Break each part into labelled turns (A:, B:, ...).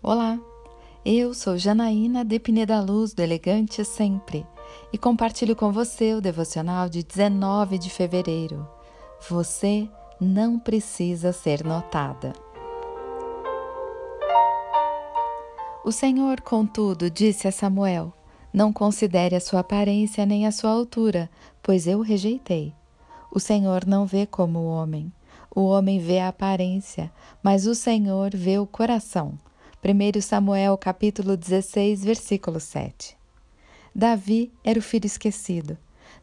A: Olá, eu sou Janaína de Pineda Luz do Elegante Sempre e compartilho com você o devocional de 19 de fevereiro. Você não precisa ser notada. O Senhor, contudo, disse a Samuel: Não considere a sua aparência nem a sua altura, pois eu o rejeitei. O Senhor não vê como o homem. O homem vê a aparência, mas o Senhor vê o coração. 1 Samuel capítulo 16, versículo 7. Davi era o filho esquecido,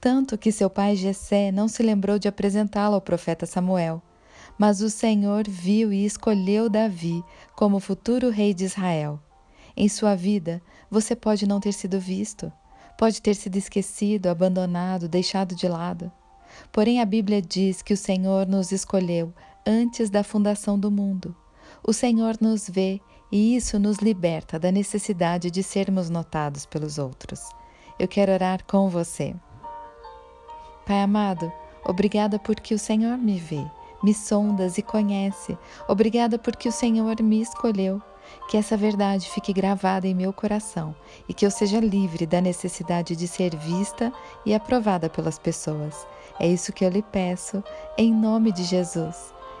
A: tanto que seu pai Jessé não se lembrou de apresentá-lo ao profeta Samuel. Mas o Senhor viu e escolheu Davi como futuro rei de Israel. Em sua vida, você pode não ter sido visto, pode ter sido esquecido, abandonado, deixado de lado. Porém, a Bíblia diz que o Senhor nos escolheu antes da fundação do mundo. O Senhor nos vê e isso nos liberta da necessidade de sermos notados pelos outros. Eu quero orar com você. Pai amado, obrigada porque o Senhor me vê, me sondas e conhece. Obrigada porque o Senhor me escolheu. Que essa verdade fique gravada em meu coração e que eu seja livre da necessidade de ser vista e aprovada pelas pessoas. É isso que eu lhe peço, em nome de Jesus.